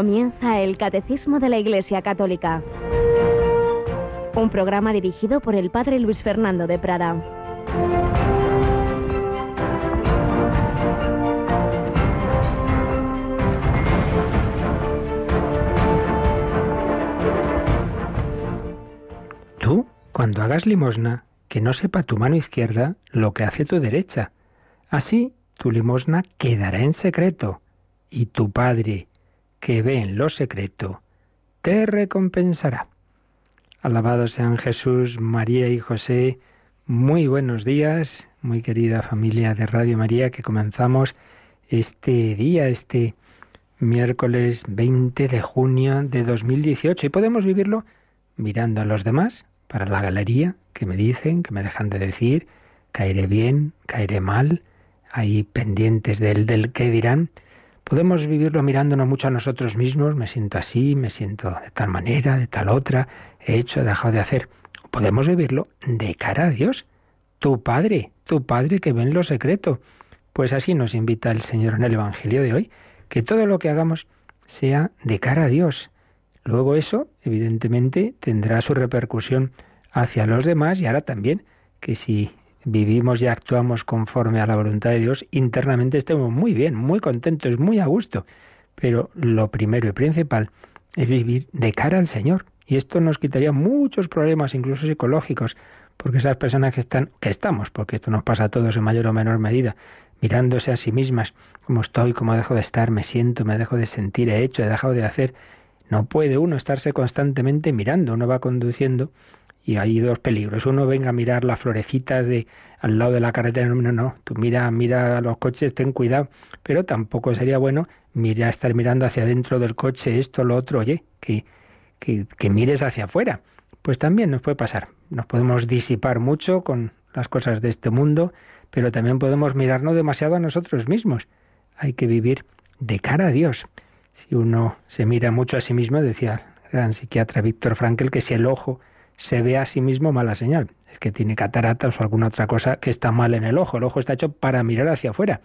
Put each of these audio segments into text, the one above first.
Comienza el Catecismo de la Iglesia Católica. Un programa dirigido por el Padre Luis Fernando de Prada. Tú, cuando hagas limosna, que no sepa tu mano izquierda lo que hace tu derecha. Así tu limosna quedará en secreto, y tu Padre, que ve en lo secreto, te recompensará. Alabados sean Jesús, María y José. Muy buenos días, muy querida familia de Radio María, que comenzamos este día, este miércoles 20 de junio de 2018. Y podemos vivirlo mirando a los demás, para la galería, que me dicen, que me dejan de decir, caeré bien, caeré mal, ahí pendientes del, del qué dirán. Podemos vivirlo mirándonos mucho a nosotros mismos, me siento así, me siento de tal manera, de tal otra, he hecho, he dejado de hacer. Podemos vivirlo de cara a Dios, tu Padre, tu Padre que ve en lo secreto. Pues así nos invita el Señor en el Evangelio de hoy, que todo lo que hagamos sea de cara a Dios. Luego eso, evidentemente, tendrá su repercusión hacia los demás y ahora también que si vivimos y actuamos conforme a la voluntad de Dios, internamente estemos muy bien, muy contentos, muy a gusto. Pero lo primero y principal es vivir de cara al Señor. Y esto nos quitaría muchos problemas, incluso psicológicos, porque esas personas que están, que estamos, porque esto nos pasa a todos en mayor o menor medida, mirándose a sí mismas, cómo estoy, cómo dejo de estar, me siento, me dejo de sentir, he hecho, he dejado de hacer. No puede uno estarse constantemente mirando, uno va conduciendo y hay dos peligros. Uno venga a mirar las florecitas de al lado de la carretera. No, no, tú mira, mira los coches, ten cuidado. Pero tampoco sería bueno mira, estar mirando hacia adentro del coche, esto, lo otro, oye, que, que, que mires hacia afuera. Pues también nos puede pasar. Nos podemos disipar mucho con las cosas de este mundo, pero también podemos mirarnos demasiado a nosotros mismos. Hay que vivir de cara a Dios. Si uno se mira mucho a sí mismo, decía el gran psiquiatra Víctor Frankel, que si el ojo se ve a sí mismo mala señal. Es que tiene cataratas o alguna otra cosa que está mal en el ojo. El ojo está hecho para mirar hacia afuera.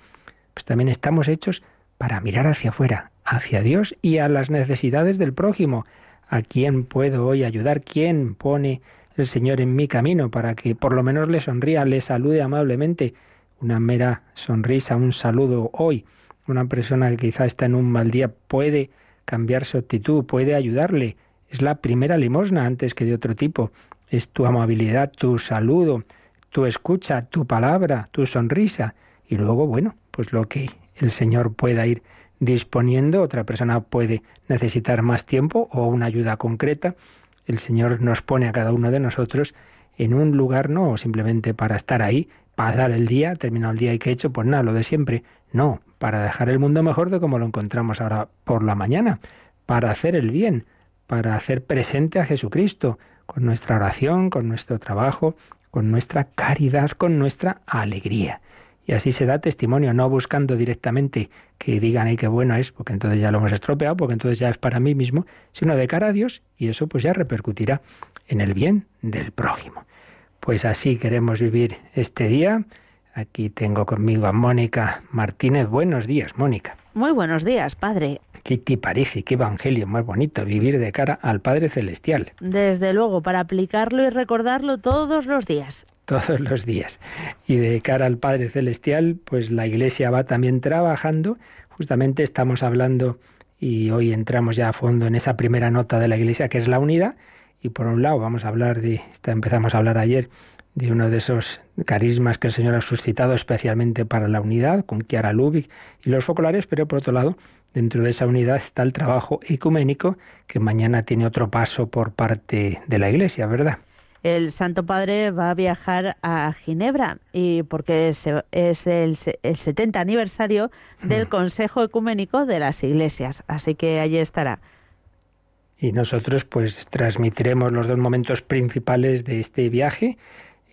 Pues también estamos hechos para mirar hacia afuera, hacia Dios y a las necesidades del prójimo. ¿A quién puedo hoy ayudar? ¿Quién pone el Señor en mi camino para que por lo menos le sonría, le salude amablemente? Una mera sonrisa, un saludo hoy. Una persona que quizá está en un mal día puede cambiar su actitud, puede ayudarle es la primera limosna antes que de otro tipo. Es tu amabilidad, tu saludo, tu escucha, tu palabra, tu sonrisa. Y luego, bueno, pues lo que el Señor pueda ir disponiendo, otra persona puede necesitar más tiempo o una ayuda concreta. El Señor nos pone a cada uno de nosotros en un lugar no simplemente para estar ahí, pasar el día, terminar el día y que he hecho, pues nada, lo de siempre. No, para dejar el mundo mejor de como lo encontramos ahora por la mañana, para hacer el bien, para hacer presente a Jesucristo con nuestra oración, con nuestro trabajo, con nuestra caridad, con nuestra alegría. Y así se da testimonio, no buscando directamente que digan, ay, qué bueno es, porque entonces ya lo hemos estropeado, porque entonces ya es para mí mismo, sino de cara a Dios, y eso pues ya repercutirá en el bien del prójimo. Pues así queremos vivir este día. Aquí tengo conmigo a Mónica Martínez. Buenos días, Mónica. Muy buenos días, Padre. ¿Qué te parece? Qué evangelio más bonito, vivir de cara al Padre Celestial. Desde luego, para aplicarlo y recordarlo todos los días. Todos los días. Y de cara al Padre Celestial, pues la Iglesia va también trabajando. Justamente estamos hablando y hoy entramos ya a fondo en esa primera nota de la Iglesia, que es la unidad. Y por un lado vamos a hablar de, empezamos a hablar ayer de uno de esos carismas que el Señor ha suscitado especialmente para la unidad, con Chiara Lubick y los focolares, pero por otro lado Dentro de esa unidad está el trabajo ecuménico, que mañana tiene otro paso por parte de la Iglesia, ¿verdad? El Santo Padre va a viajar a Ginebra y porque es, el, el 70 aniversario del hmm. Consejo Ecuménico de las Iglesias, así que allí estará. Y nosotros pues transmitiremos los dos momentos principales de este viaje.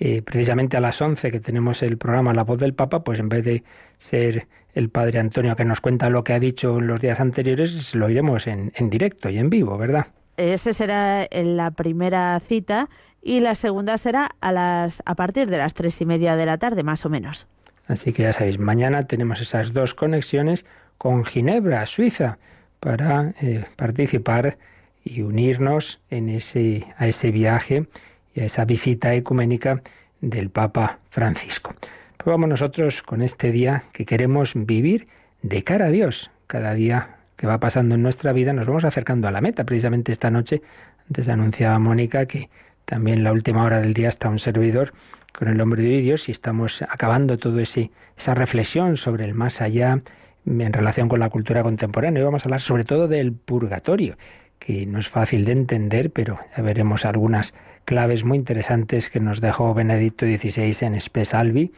Eh, precisamente a las 11 que tenemos el programa La Voz del Papa, pues en vez de ser el padre Antonio que nos cuenta lo que ha dicho en los días anteriores, lo iremos en, en directo y en vivo, ¿verdad? Ese será la primera cita y la segunda será a, las, a partir de las tres y media de la tarde, más o menos. Así que ya sabéis, mañana tenemos esas dos conexiones con Ginebra, Suiza, para eh, participar y unirnos en ese, a ese viaje y a esa visita ecuménica del Papa Francisco. Pues vamos nosotros con este día que queremos vivir de cara a Dios. Cada día que va pasando en nuestra vida nos vamos acercando a la meta. Precisamente esta noche, antes anunciaba Mónica que también la última hora del día está un servidor con el hombre de Dios y estamos acabando todo ese esa reflexión sobre el más allá en relación con la cultura contemporánea. Y vamos a hablar sobre todo del purgatorio, que no es fácil de entender, pero ya veremos algunas claves muy interesantes que nos dejó Benedicto XVI en Spesalvi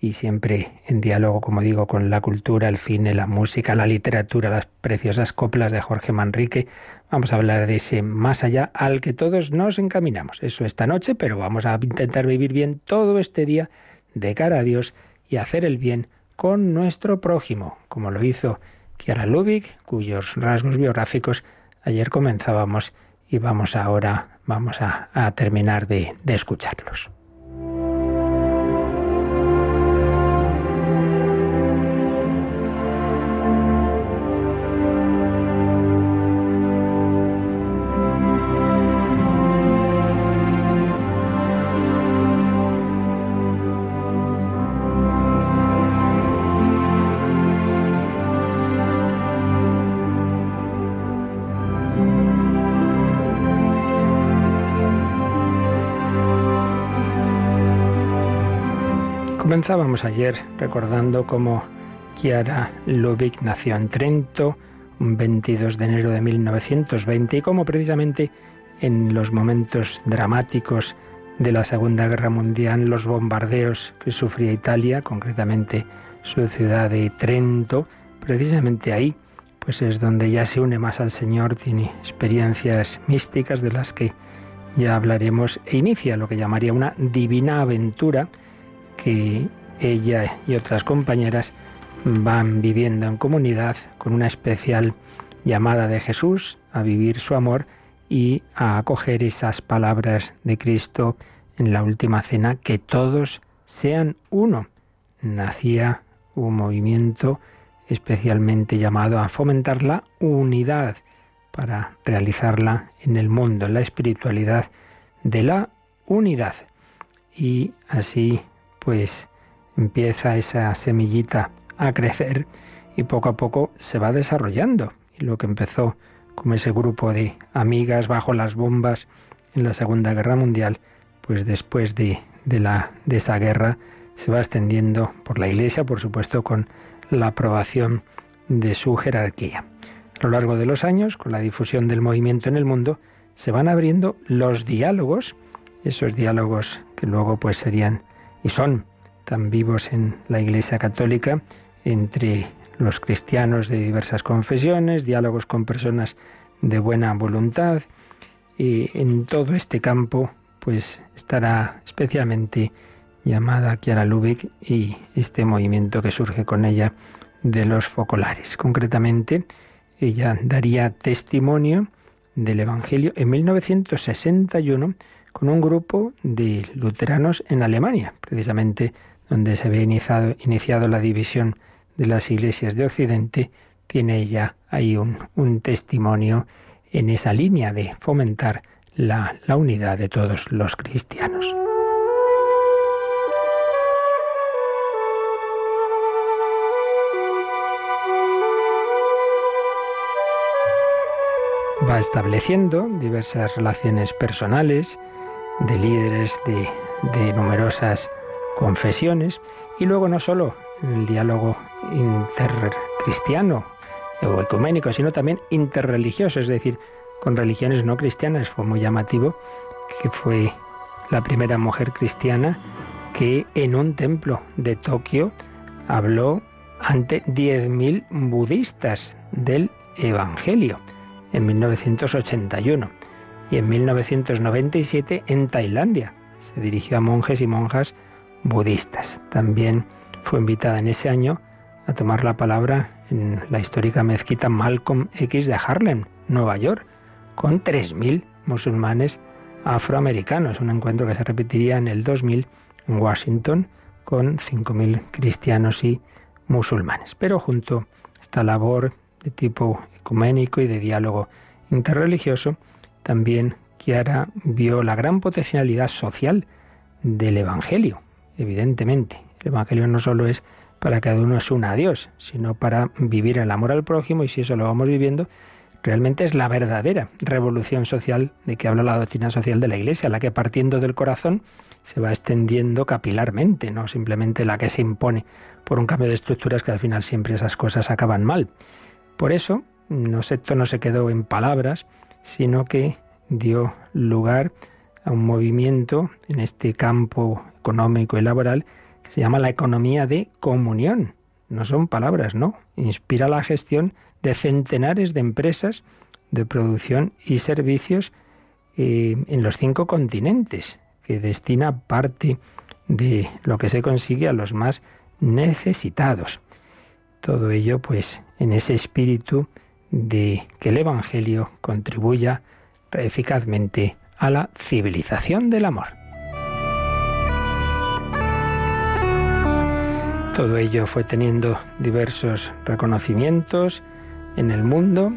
y siempre en diálogo, como digo, con la cultura, el cine, la música, la literatura, las preciosas coplas de Jorge Manrique. Vamos a hablar de ese más allá al que todos nos encaminamos. Eso esta noche, pero vamos a intentar vivir bien todo este día de cara a Dios y hacer el bien con nuestro prójimo, como lo hizo Kiara Lubick, cuyos rasgos biográficos ayer comenzábamos y vamos ahora vamos a, terminar de escucharlos. Comenzábamos ayer recordando cómo Chiara Lubick nació en Trento un 22 de enero de 1920 y cómo precisamente en los momentos dramáticos de la Segunda Guerra Mundial, los bombardeos que sufría Italia, concretamente su ciudad de Trento, precisamente ahí, pues es donde ya se une más al Señor, tiene experiencias místicas de las que ya hablaremos e inicia lo que llamaría una divina aventura que ella y otras compañeras van viviendo en comunidad con una especial llamada de Jesús a vivir su amor y a acoger esas palabras de Cristo en la última cena, que todos sean uno. Nacía un movimiento especialmente llamado a fomentar la unidad para realizarla en el mundo, la espiritualidad de la unidad. Y así pues empieza esa semillita a crecer y poco a poco se va desarrollando. Y lo que empezó como ese grupo de amigas bajo las bombas en la Segunda Guerra Mundial, pues después de, la, de esa guerra se va extendiendo por la Iglesia, por supuesto, con la aprobación de su jerarquía. A lo largo de los años, con la difusión del movimiento en el mundo, se van abriendo los diálogos, esos diálogos que luego pues serían y son tan vivos en la Iglesia Católica entre los cristianos de diversas confesiones, diálogos con personas de buena voluntad y en todo este campo pues estará especialmente llamada Chiara Lubick y este movimiento que surge con ella de los focolares. Concretamente, ella daría testimonio del Evangelio en 1961 con un grupo de luteranos en Alemania, precisamente donde se había iniciado, la división de las iglesias de Occidente, tiene ella ahí un, un testimonio en esa línea de fomentar la, la unidad de todos los cristianos. va estableciendo diversas relaciones personales de líderes de, numerosas confesiones y luego no solo el diálogo intercristiano o ecuménico, sino también interreligioso, es decir, con religiones no cristianas. Fue muy llamativo que fue la primera mujer cristiana que en un templo de Tokio habló ante 10.000 budistas del Evangelio en 1981 y en 1997 en Tailandia. Se dirigió a monjes y monjas budistas. También fue invitada en ese año a tomar la palabra en la histórica mezquita Malcolm X de Harlem, Nueva York, con 3.000 musulmanes afroamericanos. Un encuentro que se repetiría en el 2000 en Washington con 5.000 cristianos y musulmanes. Pero junto a esta labor de tipo ecuménico y de diálogo interreligioso, también Chiara vio la gran potencialidad social del Evangelio, evidentemente. El Evangelio no solo es para cada uno se una a Dios, sino para vivir el amor al prójimo y si eso lo vamos viviendo, realmente es la verdadera revolución social de que habla la doctrina social de la Iglesia, la que partiendo del corazón se va extendiendo capilarmente, no simplemente la que se impone por un cambio de estructuras que al final siempre esas cosas acaban mal. Por eso, no, esto no se quedó en palabras, sino que dio lugar a un movimiento en este campo económico y laboral que se llama la economía de comunión. No son palabras, no. Inspira la gestión de centenares de empresas de producción y servicios eh, en los cinco continentes, que destina parte de lo que se consigue a los más necesitados. Todo ello, pues, en ese espíritu de que el Evangelio contribuya eficazmente a la civilización del amor. Todo ello fue teniendo diversos reconocimientos en el mundo,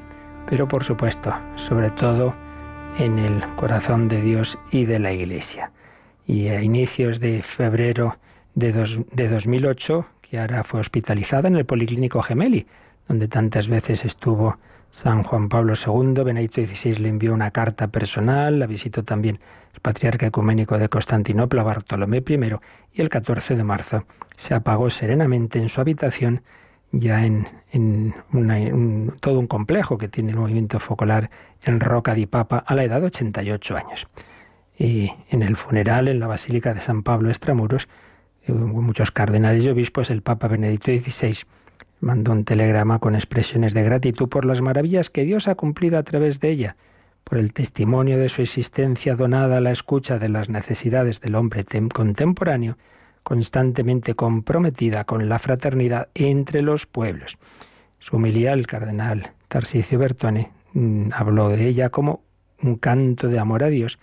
pero por supuesto, sobre todo en el corazón de Dios y de la Iglesia. Y a inicios de febrero de, de 2008, ahora fue hospitalizada en el Policlínico Gemelli, donde tantas veces estuvo San Juan Pablo II. Benedicto XVI le envió una carta personal, la visitó también el patriarca ecuménico de Constantinopla, Bartolomé I, y el 14 de marzo se apagó serenamente en su habitación, ya en, todo un complejo que tiene el movimiento focolar en Roca di Papa a la edad de 88 años. Y en el funeral en la Basílica de San Pablo Extramuros, eh, muchos cardenales y obispos, el Papa Benedicto XVI mandó un telegrama con expresiones de gratitud por las maravillas que Dios ha cumplido a través de ella, por el testimonio de su existencia donada a la escucha de las necesidades del hombre contemporáneo, constantemente comprometida con la fraternidad entre los pueblos. Su humildad, el cardenal Tarsicio Bertone, mm, habló de ella como un canto de amor a Dios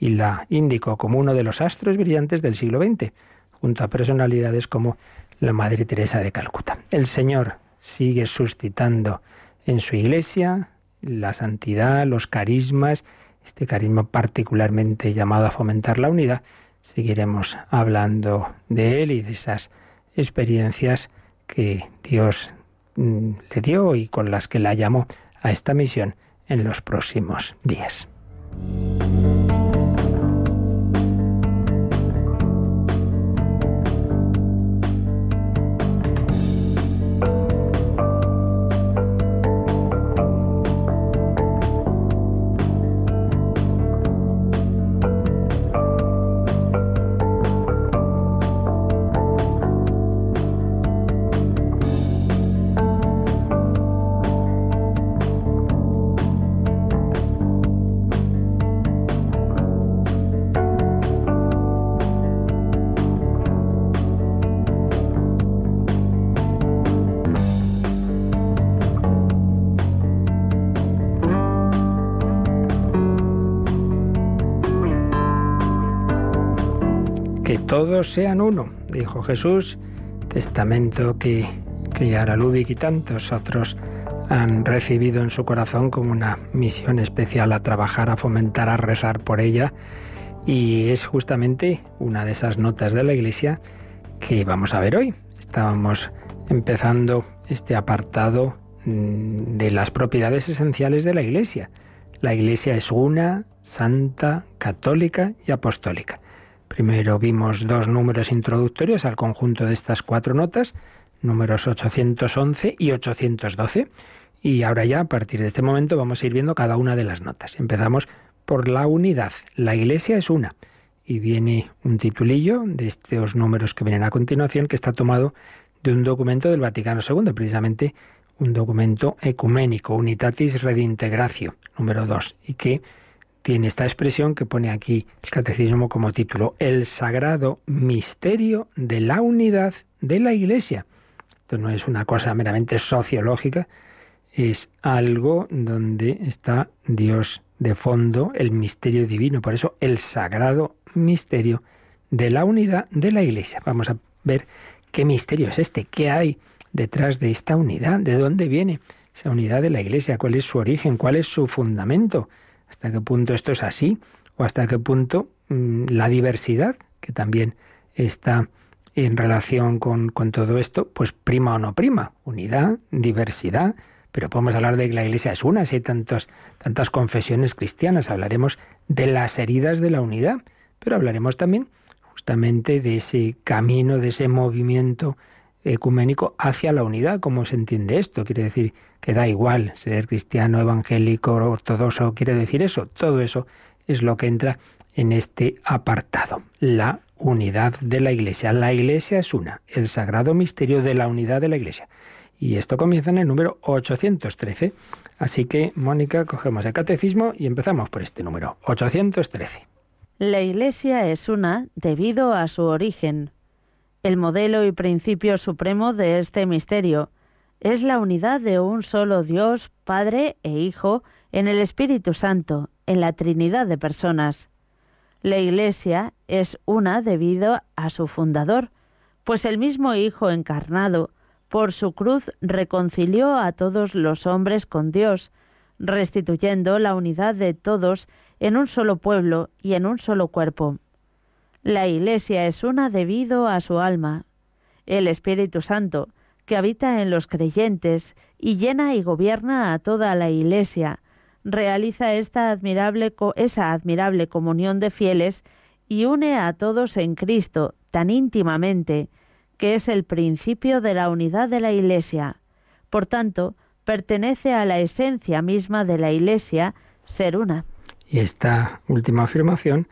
y la indicó como uno de los astros brillantes del siglo XX, junto a personalidades como la Madre Teresa de Calcuta. El Señor sigue suscitando en su iglesia la santidad, los carismas, este carisma particularmente llamado a fomentar la unidad. Seguiremos hablando de él y de esas experiencias que Dios mm, le dio y con las que la llamó a esta misión en los próximos días. Sean uno, dijo Jesús, testamento que, que Yara Lubick y tantos otros han recibido en su corazón como una misión especial a trabajar, a fomentar, a rezar por ella. Y es justamente una de esas notas de la Iglesia que vamos a ver hoy. Estábamos empezando este apartado mm, de las propiedades esenciales de la Iglesia. La Iglesia es una, santa, católica y apostólica. Primero vimos dos números introductorios al conjunto de estas cuatro notas, números 811 y 812. Y ahora ya, a partir de este momento, vamos a ir viendo cada una de las notas. Empezamos por la unidad. La Iglesia es una. Y viene un titulillo de estos números que vienen a continuación, que está tomado de un documento del Vaticano II, precisamente un documento ecuménico, Unitatis Redintegratio, número 2, y que tiene esta expresión que pone aquí el catecismo como título, el sagrado misterio de la unidad de la Iglesia. Esto no es una cosa meramente sociológica, es algo donde está Dios de fondo, el misterio divino, por eso el sagrado misterio de la unidad de la Iglesia. Vamos a ver qué misterio es este, qué hay detrás de esta unidad, de dónde viene esa unidad de la Iglesia, cuál es su origen, cuál es su fundamento, hasta qué punto esto es así o hasta qué punto mm, la diversidad, que también está en relación con, con, todo esto, pues prima o no prima, unidad, diversidad, pero podemos hablar de que la Iglesia es una, si hay tantos, tantas confesiones cristianas, hablaremos de las heridas de la unidad, pero hablaremos también justamente de ese camino, de ese movimiento ecuménico hacia la unidad. ¿Cómo se entiende esto? Quiere decir que da igual ser cristiano, evangélico, ortodoxo, quiere decir eso. Todo eso es lo que entra en este apartado. La unidad de la Iglesia. La Iglesia es una, el sagrado misterio de la unidad de la Iglesia. Y esto comienza en el número 813. Así que, Mónica, cogemos el catecismo y empezamos por este número, 813. La Iglesia es una debido a su origen. El modelo y principio supremo de este misterio es la unidad de un solo Dios, Padre e Hijo, en el Espíritu Santo, en la Trinidad de personas. La Iglesia es una debido a su fundador, pues el mismo Hijo encarnado, por su cruz, reconcilió a todos los hombres con Dios, restituyendo la unidad de todos en un solo pueblo y en un solo cuerpo. La Iglesia es una debido a su alma, el Espíritu Santo, que habita en los creyentes y llena y gobierna a toda la Iglesia, realiza esta admirable esa admirable comunión de fieles y une a todos en Cristo tan íntimamente, que es el principio de la unidad de la Iglesia. Por tanto, pertenece a la esencia misma de la Iglesia ser una. Y esta última afirmación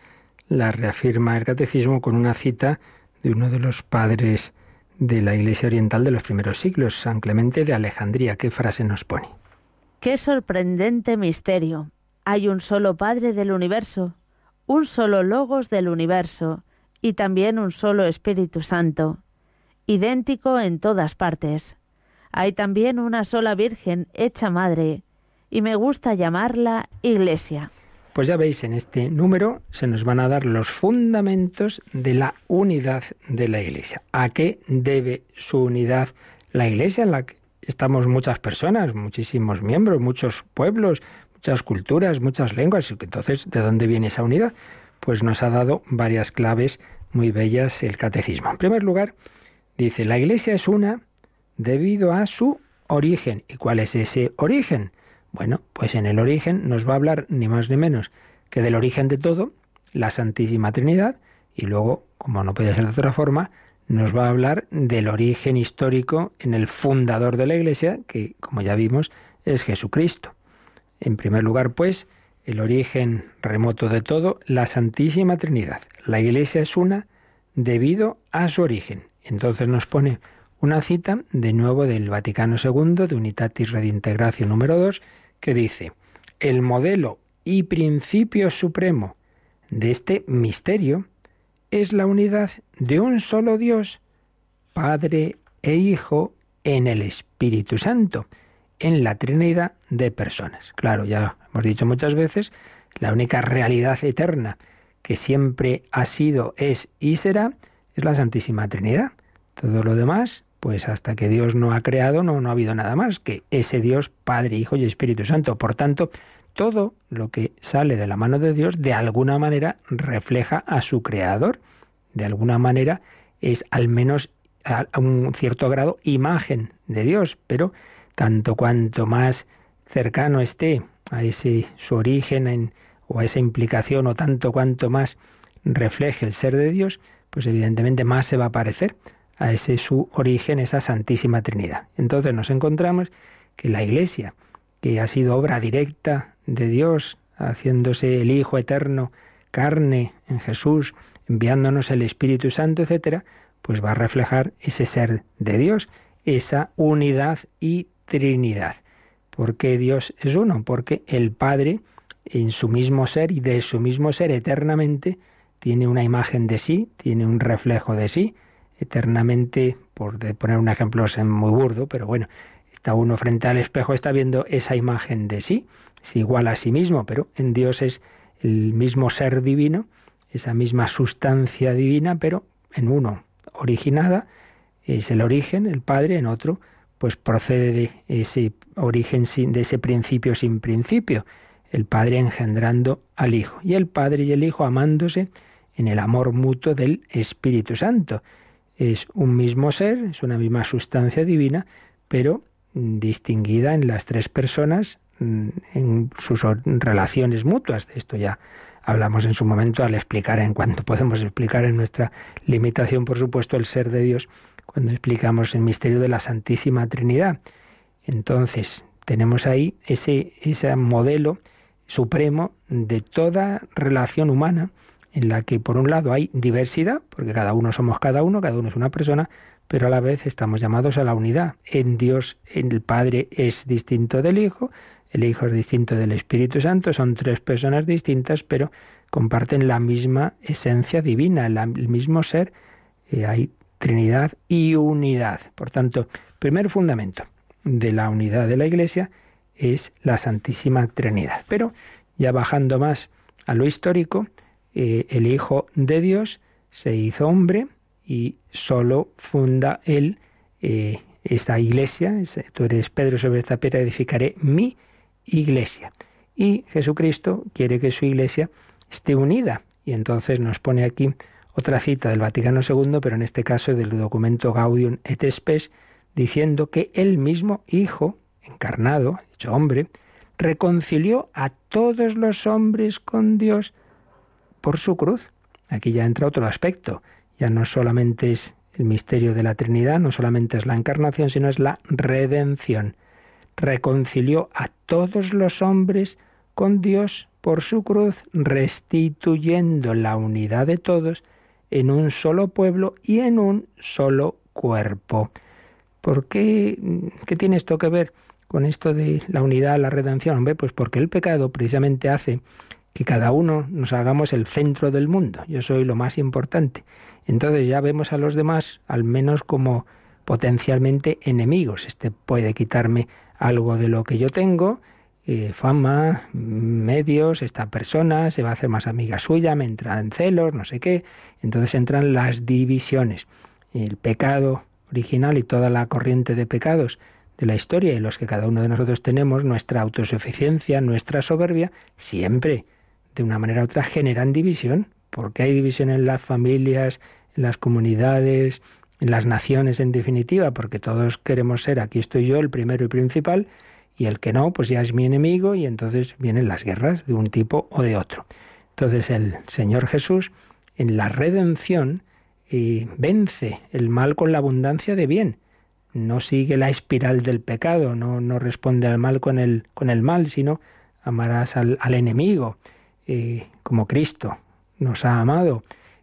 la reafirma el catecismo con una cita de uno de los padres de la Iglesia Oriental de los primeros siglos, San Clemente de Alejandría. ¿Qué frase nos pone? Qué sorprendente misterio. Hay un solo Padre del universo, un solo Logos del universo y también un solo Espíritu Santo, idéntico en todas partes. Hay también una sola Virgen hecha Madre, y me gusta llamarla Iglesia. Pues ya veis, en este número se nos van a dar los fundamentos de la unidad de la Iglesia. ¿A qué debe su unidad la Iglesia en la que estamos muchas personas, muchísimos miembros, muchos pueblos, muchas culturas, muchas lenguas? Entonces, ¿de dónde viene esa unidad? Pues nos ha dado varias claves muy bellas el catecismo. En primer lugar, dice, la Iglesia es una debido a su origen. ¿Y cuál es ese origen? Bueno, pues en el origen nos va a hablar ni más ni menos que del origen de todo, la Santísima Trinidad, y luego, como no puede ser de otra forma, nos va a hablar del origen histórico en el fundador de la Iglesia, que, como ya vimos, es Jesucristo. En primer lugar, pues, el origen remoto de todo, la Santísima Trinidad. La Iglesia es una debido a su origen. Entonces nos pone una cita de nuevo del Vaticano II, de Unitatis Redintegratio número 2, que dice, el modelo y principio supremo de este misterio es la unidad de un solo Dios, Padre e Hijo, en el Espíritu Santo, en la Trinidad de personas. Claro, ya hemos dicho muchas veces, la única realidad eterna que siempre ha sido, es y será, es la Santísima Trinidad. Todo lo demás pues hasta que Dios no ha creado no, no ha habido nada más que ese Dios Padre, Hijo y Espíritu Santo. Por tanto, todo lo que sale de la mano de Dios de alguna manera refleja a su creador, de alguna manera es al menos a un cierto grado imagen de Dios, pero tanto cuanto más cercano esté a ese su origen en, o a esa implicación o tanto cuanto más refleje el ser de Dios, pues evidentemente más se va a parecer a ese su origen, esa Santísima Trinidad. Entonces nos encontramos que la Iglesia, que ha sido obra directa de Dios, haciéndose el Hijo eterno, carne en Jesús, enviándonos el Espíritu Santo, etcétera, pues va a reflejar ese ser de Dios, esa unidad y Trinidad. ¿Por qué Dios es uno? Porque el Padre, en su mismo ser y de su mismo ser eternamente, tiene una imagen de sí, tiene un reflejo de sí, eternamente, por poner un ejemplo muy burdo, pero bueno, está uno frente al espejo, está viendo esa imagen de sí, es igual a sí mismo, pero en Dios es el mismo ser divino, esa misma sustancia divina, pero en uno originada, es el origen, el Padre, en otro, pues procede de ese origen sin, de ese principio sin principio, el Padre engendrando al Hijo y el Padre y el Hijo amándose en el amor mutuo del Espíritu Santo. Es un mismo ser, es una misma sustancia divina, pero distinguida en las tres personas mm, en sus relaciones mutuas. De esto ya hablamos en su momento al explicar, en cuanto podemos explicar en nuestra limitación, por supuesto, el ser de Dios, cuando explicamos el misterio de la Santísima Trinidad. Entonces, tenemos ahí ese, ese modelo supremo de toda relación humana en la que por un lado hay diversidad, porque cada uno somos cada uno, cada uno es una persona, pero a la vez estamos llamados a la unidad. En Dios, el Padre es distinto del Hijo, el Hijo es distinto del Espíritu Santo, son tres personas distintas, pero comparten la misma esencia divina, el mismo ser. Eh, hay Trinidad y unidad. Por tanto, primer fundamento de la unidad de la Iglesia es la Santísima Trinidad. Pero ya bajando más a lo histórico, eh, el Hijo de Dios se hizo hombre y solo funda él eh, esta iglesia. Tú eres Pedro sobre esta piedra, edificaré mi iglesia. Y Jesucristo quiere que su iglesia esté unida. Y entonces nos pone aquí otra cita del Vaticano II, pero en este caso del documento Gaudium et Spes, diciendo que el mismo Hijo, encarnado, hecho hombre, reconcilió a todos los hombres con Dios por su cruz. Aquí ya entra otro aspecto. Ya no solamente es el misterio de la Trinidad, no solamente es la encarnación, sino es la redención reconcilió a todos los hombres con Dios por su cruz, restituyendo la unidad de todos en un solo pueblo y en un solo cuerpo. ¿Por qué, qué tiene esto que ver con esto de la unidad, la redención? Hombre, pues porque el pecado precisamente hace que cada uno nos hagamos el centro del mundo. Yo soy lo más importante. Entonces ya vemos a los demás al menos como potencialmente enemigos. Este puede quitarme algo de lo que yo tengo, eh, fama, medios, esta persona se va a hacer más amiga suya, me entran celos, no sé qué. Entonces entran las divisiones. El pecado original y toda la corriente de pecados de la historia y los que cada uno de nosotros tenemos, nuestra autosuficiencia, nuestra soberbia, siempre, de una manera u otra, generan división. porque hay división en las familias, en las comunidades, en las naciones en definitiva, porque todos queremos ser, aquí estoy yo, el primero y principal, y el que no, pues ya es mi enemigo, y entonces vienen las guerras de un tipo o de otro. Entonces el Señor Jesús, en la redención, eh, vence el mal con la abundancia de bien. No sigue la espiral del pecado, no, no responde al mal con el, con el mal, sino amarás al, enemigo, eh, como Cristo nos ha amado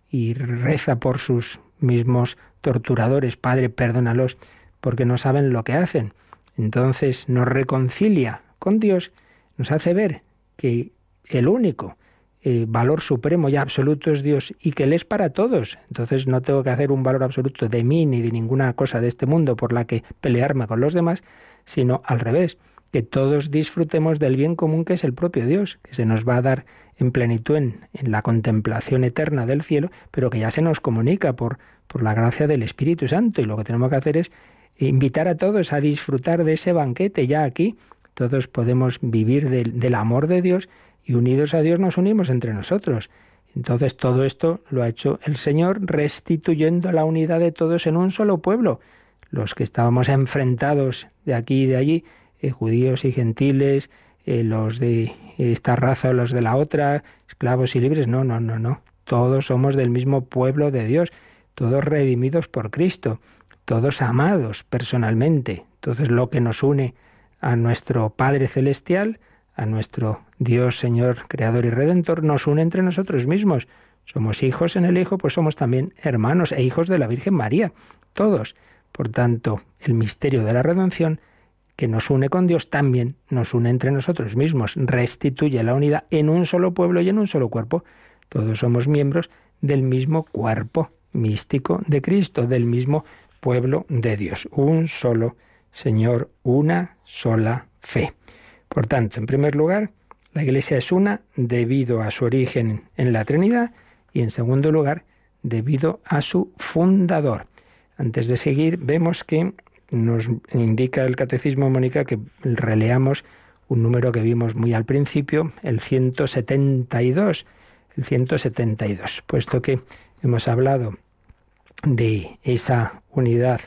y reza por sus mismos torturadores, Padre, perdónalos, porque no saben lo que hacen. Entonces nos reconcilia con Dios, nos hace ver que el único eh, valor supremo y absoluto es Dios y que Él es para todos. Entonces no tengo que hacer un valor absoluto de mí ni de ninguna cosa de este mundo por la que pelearme con los demás, sino al revés, que todos disfrutemos del bien común que es el propio Dios, que se nos va a dar en plenitud en, en la contemplación eterna del cielo, pero que ya se nos comunica por, por la gracia del Espíritu Santo. Y lo que tenemos que hacer es invitar a todos a disfrutar de ese banquete ya aquí. Todos podemos vivir del, amor de Dios y unidos a Dios nos unimos entre nosotros. Entonces todo esto lo ha hecho el Señor restituyendo la unidad de todos en un solo pueblo. Los que estábamos enfrentados de aquí y de allí, eh, judíos y gentiles, eh, los de esta raza o los de la otra, esclavos y libres, no, no, no, no. Todos somos del mismo pueblo de Dios todos redimidos por Cristo, todos amados personalmente. Entonces lo que nos une a nuestro Padre Celestial, a nuestro Dios Señor Creador y Redentor, nos une entre nosotros mismos. Somos hijos en el Hijo, pues somos también hermanos e hijos de la Virgen María, todos. Por tanto, el misterio de la redención que nos une con Dios también nos une entre nosotros mismos, restituye la unidad en un solo pueblo y en un solo cuerpo. Todos somos miembros del mismo cuerpo místico de Cristo, del mismo pueblo de Dios. Un solo Señor, una sola fe. Por tanto, en primer lugar, la Iglesia es una debido a su origen en la Trinidad y en segundo lugar, debido a su fundador. Antes de seguir, vemos que nos indica el Catecismo Mónica que releamos un número que vimos muy al principio, el 172, el 172, puesto que hemos hablado de esa unidad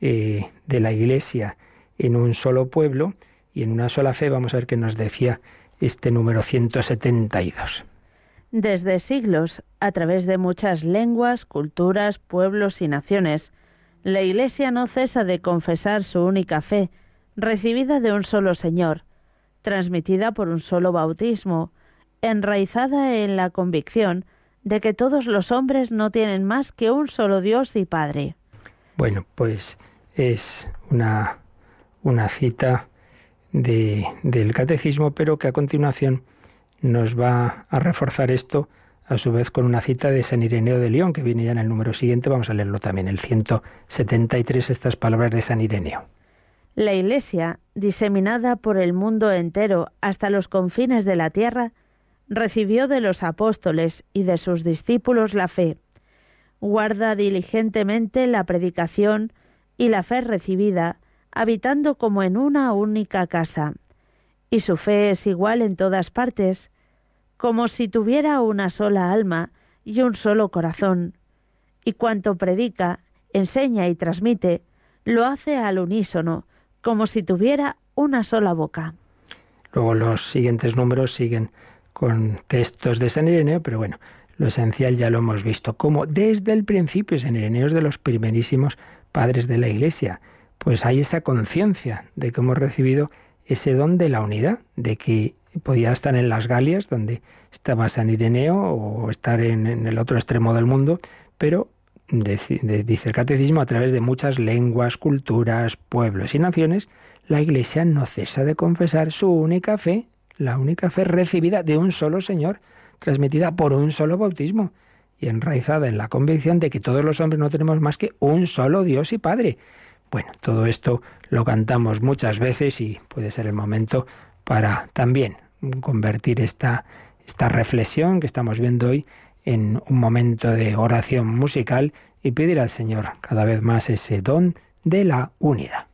eh, de la Iglesia en un solo pueblo y en una sola fe, vamos a ver qué nos decía este número 172. Desde siglos, a través de muchas lenguas, culturas, pueblos y naciones, la Iglesia no cesa de confesar su única fe, recibida de un solo Señor, transmitida por un solo bautismo, enraizada en la convicción de que todos los hombres no tienen más que un solo Dios y Padre. Bueno, pues es una, una cita de, del catecismo, pero que a continuación nos va a reforzar esto a su vez con una cita de San Ireneo de León, que viene ya en el número siguiente, vamos a leerlo también, el 173, estas palabras de San Ireneo. La Iglesia, diseminada por el mundo entero hasta los confines de la tierra, recibió de los apóstoles y de sus discípulos la fe, guarda diligentemente la predicación y la fe recibida, habitando como en una única casa. Y su fe es igual en todas partes, como si tuviera una sola alma y un solo corazón. Y cuanto predica, enseña y transmite, lo hace al unísono, como si tuviera una sola boca. Luego los siguientes números siguen con textos de San Ireneo, pero bueno, lo esencial ya lo hemos visto, como desde el principio San Ireneo es de los primerísimos padres de la Iglesia, pues hay esa conciencia de que hemos recibido ese don de la unidad, de que podía estar en las Galias, donde estaba San Ireneo, o estar en, el otro extremo del mundo, pero dice el catecismo, a través de muchas lenguas, culturas, pueblos y naciones, la Iglesia no cesa de confesar su única fe, la única fe recibida de un solo Señor, transmitida por un solo bautismo y enraizada en la convicción de que todos los hombres no tenemos más que un solo Dios y Padre. Bueno, todo esto lo cantamos muchas veces y puede ser el momento para también convertir esta, esta reflexión que estamos viendo hoy en un momento de oración musical y pedir al Señor cada vez más ese don de la unidad.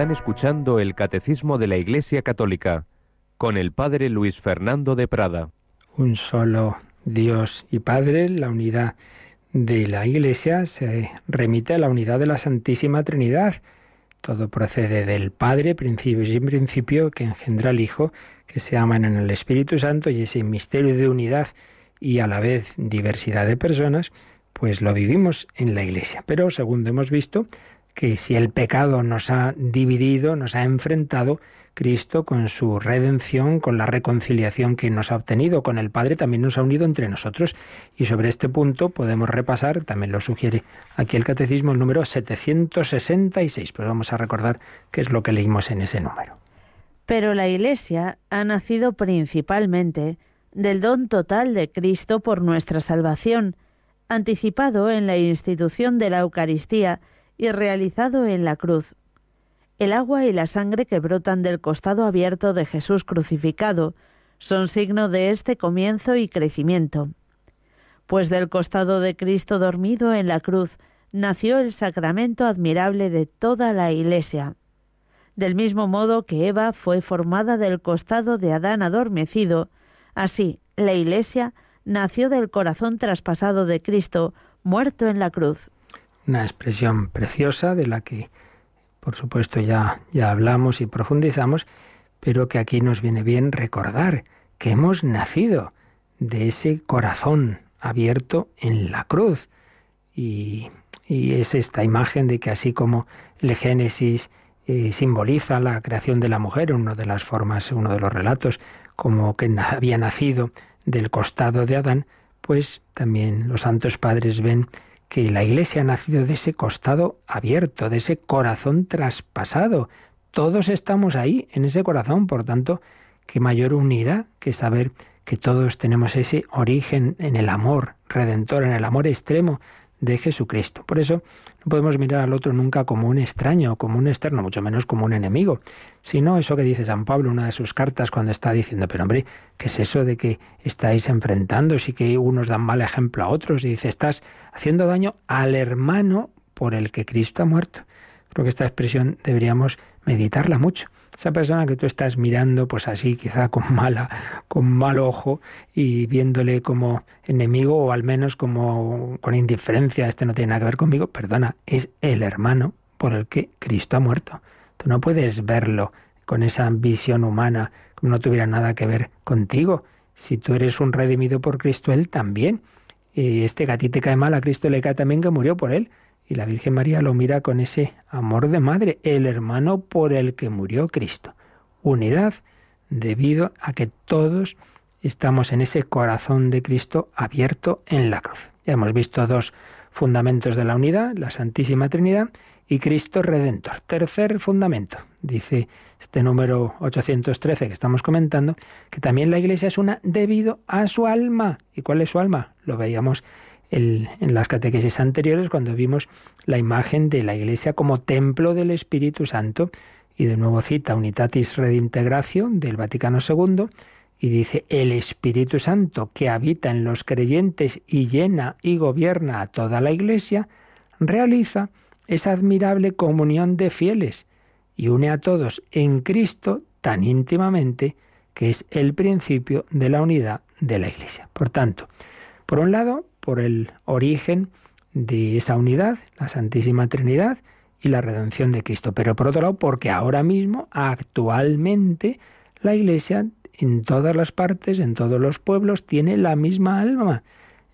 Están escuchando el Catecismo de la Iglesia Católica con el Padre Luis Fernando de Prada. Un solo Dios y Padre, la unidad de la Iglesia se remite a la unidad de la Santísima Trinidad. Todo procede del Padre, principio y principio, que engendra al Hijo, que se aman en el Espíritu Santo y ese misterio de unidad y a la vez diversidad de personas, pues lo vivimos en la Iglesia. Pero, segundo hemos visto, que si el pecado nos ha dividido, nos ha enfrentado, Cristo con su redención, con la reconciliación que nos ha obtenido con el Padre, también nos ha unido entre nosotros. Y sobre este punto podemos repasar, también lo sugiere aquí el Catecismo, el número 766. Pues vamos a recordar qué es lo que leímos en ese número. Pero la Iglesia ha nacido principalmente del don total de Cristo por nuestra salvación, anticipado en la institución de la Eucaristía y realizado en la cruz. El agua y la sangre que brotan del costado abierto de Jesús crucificado son signo de este comienzo y crecimiento. Pues del costado de Cristo dormido en la cruz nació el sacramento admirable de toda la Iglesia. Del mismo modo que Eva fue formada del costado de Adán adormecido, así la Iglesia nació del corazón traspasado de Cristo, muerto en la cruz. Una expresión preciosa de la que por supuesto ya, ya hablamos y profundizamos, pero que aquí nos viene bien recordar que hemos nacido de ese corazón abierto en la cruz. Y, y es esta imagen de que así como el Génesis eh, simboliza la creación de la mujer, una de las formas, uno de los relatos, como que había nacido del costado de Adán, pues también los santos padres ven que la Iglesia ha nacido de ese costado abierto, de ese corazón traspasado. Todos estamos ahí, en ese corazón, por tanto, qué mayor unidad que saber que todos tenemos ese origen en el amor redentor, en el amor extremo de Jesucristo. Por eso no podemos mirar al otro nunca como un extraño, como un externo, mucho menos como un enemigo, sino eso que dice San Pablo en una de sus cartas cuando está diciendo, pero hombre, ¿qué es eso de que estáis enfrentando y que unos dan mal ejemplo a otros? Y dice, estás haciendo daño al hermano por el que Cristo ha muerto. Creo que esta expresión deberíamos meditarla mucho esa persona que tú estás mirando, pues así, quizá con mala, con mal ojo y viéndole como enemigo o al menos como con indiferencia, este no tiene nada que ver conmigo, perdona, es el hermano por el que Cristo ha muerto. Tú no puedes verlo con esa visión humana, como no tuviera nada que ver contigo. Si tú eres un redimido por Cristo, Él también. Este gatito cae mal, a Cristo le cae también que murió por Él. Y la Virgen María lo mira con ese amor de madre, el hermano por el que murió Cristo. Unidad debido a que todos estamos en ese corazón de Cristo abierto en la cruz. Ya hemos visto dos fundamentos de la unidad, la Santísima Trinidad y Cristo Redentor. Tercer fundamento, dice este número 813 que estamos comentando, que también la Iglesia es una debido a su alma. ¿Y cuál es su alma? Lo veíamos en las catequesis anteriores cuando vimos la imagen de la Iglesia como templo del Espíritu Santo y de nuevo cita Unitatis Redintegratio del Vaticano II y dice el Espíritu Santo que habita en los creyentes y llena y gobierna a toda la Iglesia realiza esa admirable comunión de fieles y une a todos en Cristo tan íntimamente que es el principio de la unidad de la Iglesia. Por tanto, por un lado, por el origen de esa unidad, la Santísima Trinidad y la redención de Cristo. Pero por otro lado, porque ahora mismo, actualmente, la Iglesia en todas las partes, en todos los pueblos, tiene la misma alma.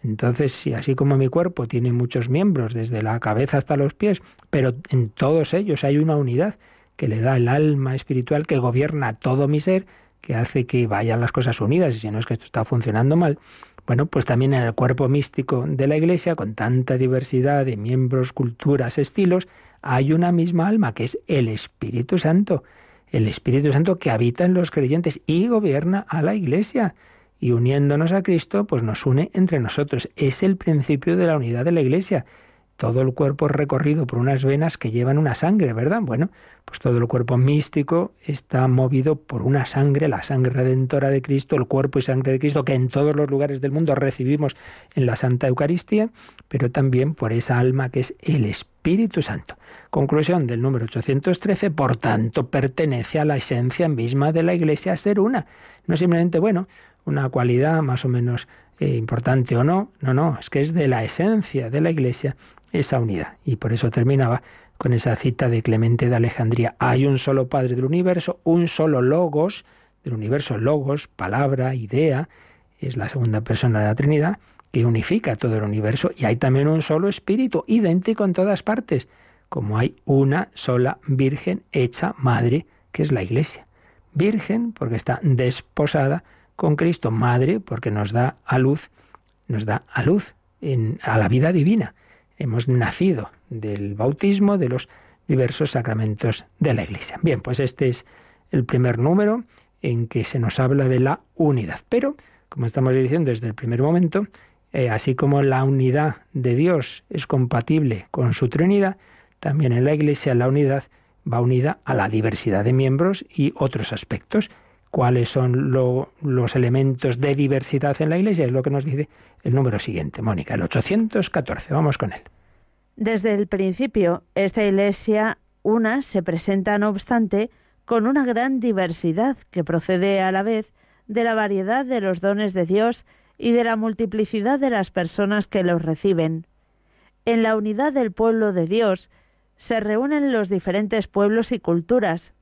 Entonces, si así como mi cuerpo tiene muchos miembros, desde la cabeza hasta los pies, pero en todos ellos hay una unidad que le da el alma espiritual que gobierna todo mi ser, que hace que vayan las cosas unidas, y si no es que esto está funcionando mal, bueno, pues también en el cuerpo místico de la Iglesia, con tanta diversidad de miembros, culturas, estilos, hay una misma alma, que es el Espíritu Santo. El Espíritu Santo que habita en los creyentes y gobierna a la Iglesia. Y uniéndonos a Cristo, pues nos une entre nosotros. Es el principio de la unidad de la Iglesia. Todo el cuerpo es recorrido por unas venas que llevan una sangre, ¿verdad? Bueno, pues todo el cuerpo místico está movido por una sangre, la sangre redentora de Cristo, el cuerpo y sangre de Cristo que en todos los lugares del mundo recibimos en la Santa Eucaristía, pero también por esa alma que es el Espíritu Santo. Conclusión del número 813, por tanto, pertenece a la esencia misma de la Iglesia ser una. No simplemente, bueno, una cualidad más o menos eh, importante o no, no, no, es que es de la esencia de la Iglesia esa unidad. Y por eso terminaba con esa cita de Clemente de Alejandría. Hay un solo Padre del universo, un solo logos del universo, logos, palabra, idea, es la segunda persona de la Trinidad, que unifica todo el universo, y hay también un solo espíritu, idéntico en todas partes, como hay una sola Virgen hecha madre, que es la Iglesia. Virgen porque está desposada con Cristo, madre porque nos da a luz, nos da a luz a la vida divina hemos nacido del bautismo, de los diversos sacramentos de la Iglesia. Bien, pues este es el primer número en que se nos habla de la unidad. Pero, como estamos diciendo desde el primer momento, eh, así como la unidad de Dios es compatible con su Trinidad, también en la Iglesia la unidad va unida a la diversidad de miembros y otros aspectos. ¿Cuáles son los elementos de diversidad en la Iglesia? Es lo que nos dice el número siguiente, Mónica, el 814. Vamos con él. Desde el principio, esta Iglesia una se presenta, no obstante, con una gran diversidad que procede a la vez de la variedad de los dones de Dios y de la multiplicidad de las personas que los reciben. En la unidad del pueblo de Dios se reúnen los diferentes pueblos y culturas.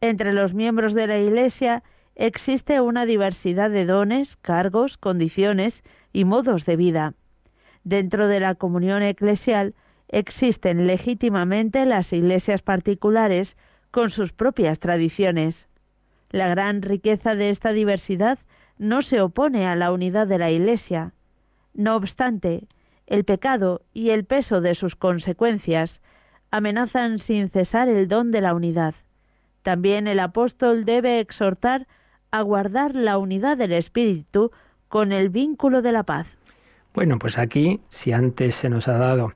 Entre los miembros de la Iglesia existe una diversidad de dones, cargos, condiciones y modos de vida. Dentro de la comunión eclesial existen legítimamente las iglesias particulares con sus propias tradiciones. La gran riqueza de esta diversidad no se opone a la unidad de la Iglesia. No obstante, el pecado y el peso de sus consecuencias amenazan sin cesar el don de la unidad. También el apóstol debe exhortar a guardar la unidad del Espíritu con el vínculo de la paz. Bueno, pues aquí, si antes se nos ha dado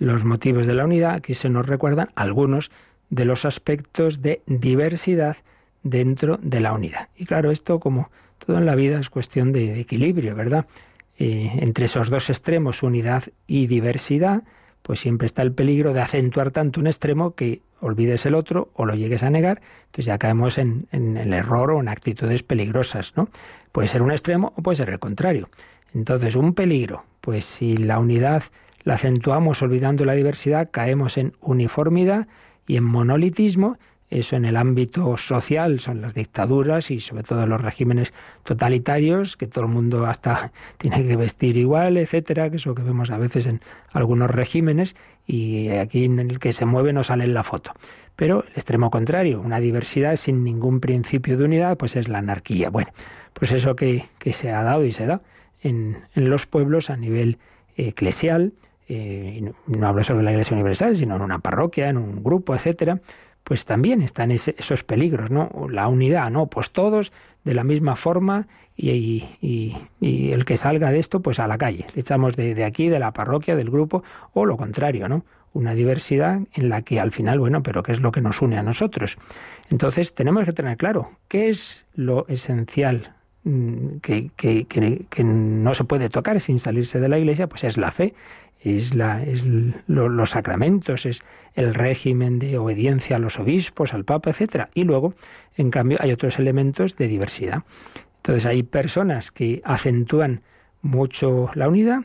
los motivos de la unidad, aquí se nos recuerdan algunos de los aspectos de diversidad dentro de la unidad. Y claro, esto como todo en la vida es cuestión de, equilibrio, ¿verdad? Eh, entre esos dos extremos, unidad y diversidad, pues siempre está el peligro de acentuar tanto un extremo que olvides el otro o lo llegues a negar, entonces ya caemos en, el error o en actitudes peligrosas, ¿no? Puede ser un extremo o puede ser el contrario. Entonces, un peligro, pues si la unidad la acentuamos olvidando la diversidad, caemos en uniformidad y en monolitismo eso en el ámbito social son las dictaduras y sobre todo los regímenes totalitarios, que todo el mundo hasta tiene que vestir igual, etcétera, que es lo que vemos a veces en algunos regímenes y aquí en el que se mueve no sale en la foto. Pero el extremo contrario, una diversidad sin ningún principio de unidad, pues es la anarquía. Bueno, pues eso que, que se ha dado y se da en, en los pueblos a nivel eclesial, eh, no hablo solo de la Iglesia Universal, sino en una parroquia, en un grupo, etcétera, pues también están esos peligros, ¿no? La unidad, ¿no? Pues todos de la misma forma y, el que salga de esto, pues a la calle. Le echamos de, aquí, de la parroquia, del grupo, o lo contrario, ¿no? Una diversidad en la que al final, bueno, pero ¿qué es lo que nos une a nosotros? Entonces tenemos que tener claro qué es lo esencial mm, que, que, que no se puede tocar sin salirse de la iglesia, pues es la fe es, la, es los sacramentos, es el régimen de obediencia a los obispos, al Papa, etcétera. Y luego, en cambio, hay otros elementos de diversidad. Entonces hay personas que acentúan mucho la unidad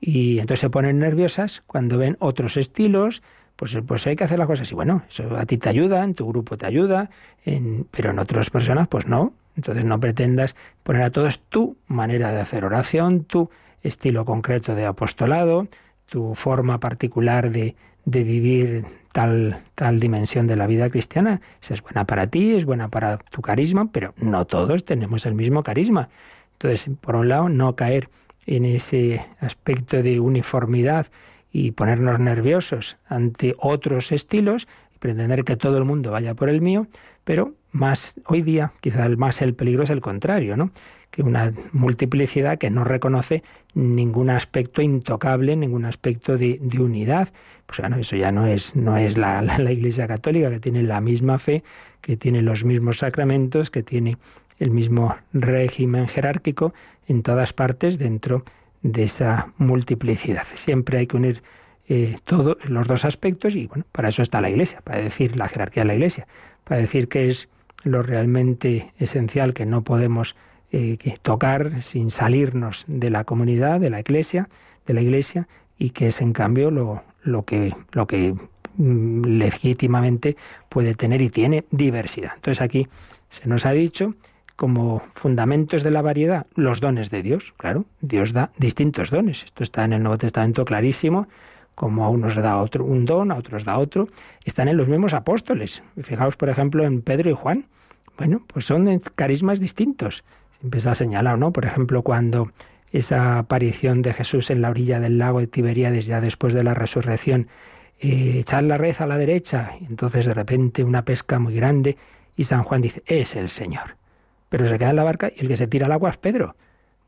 y entonces se ponen nerviosas cuando ven otros estilos, pues, pues hay que hacer las cosas así. Bueno, eso a ti te ayuda, en tu grupo te ayuda, en, pero en otras personas pues no. Entonces no pretendas poner a todos tu manera de hacer oración, tu estilo concreto de apostolado, tu forma particular de, de vivir tal, tal dimensión de la vida cristiana. Esa es buena para ti, es buena para tu carisma, pero no todos tenemos el mismo carisma. Entonces, por un lado, no caer en ese aspecto de uniformidad y ponernos nerviosos ante otros estilos y pretender que todo el mundo vaya por el mío, pero más hoy día, quizás más el peligro es el contrario, ¿no? Que una multiplicidad que no reconoce ningún aspecto intocable, ningún aspecto de, unidad. Pues bueno, eso ya no es, no es la, la, Iglesia Católica, que tiene la misma fe, que tiene los mismos sacramentos, que tiene el mismo régimen jerárquico en todas partes dentro de esa multiplicidad. Siempre hay que unir eh, todos los dos aspectos y bueno, para eso está la Iglesia, para decir la jerarquía de la Iglesia, para decir que es lo realmente esencial que no podemos eh, tocar sin salirnos de la comunidad, de la Iglesia, de la Iglesia y que es en cambio lo, lo que lo que mm, legítimamente puede tener y tiene diversidad. Entonces aquí se nos ha dicho como fundamentos de la variedad los dones de Dios. Claro, Dios da distintos dones. Esto está en el Nuevo Testamento clarísimo, como a unos da otro un don, a otros da otro. Están en los mismos apóstoles. Fijaos, por ejemplo, en Pedro y Juan. Bueno, pues son carismas distintos. Siempre se ha señalado, ¿no? Por ejemplo, cuando esa aparición de Jesús en la orilla del lago de Tiberíades, ya después de la resurrección, eh, echar la red a la derecha, entonces de repente una pesca muy grande, y San Juan dice, es el Señor pero se queda en la barca y el que se tira al agua es Pedro.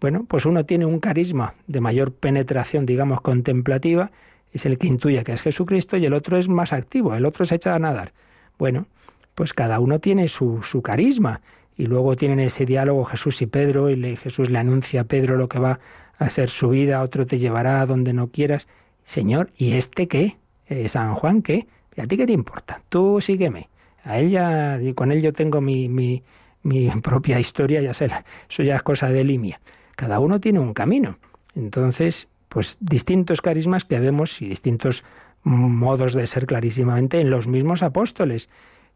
Bueno, pues uno tiene un carisma de mayor penetración, digamos, contemplativa, es el que intuye que es Jesucristo, y el otro es más activo, el otro se echa a nadar. Bueno, pues cada uno tiene su, su carisma, y luego tienen ese diálogo Jesús y Pedro, y le, Jesús le anuncia a Pedro lo que va a ser su vida, otro te llevará a donde no quieras. Señor, ¿y este qué? Eh, San Juan, ¿qué? ¿Y a ti qué te importa? Tú sígueme. A él ya, con él yo tengo mi, mi, mi propia historia, ya sé, eso ya es cosa de Limia. Cada uno tiene un camino. Entonces, pues distintos carismas que vemos y distintos modos de ser clarísimamente en los mismos apóstoles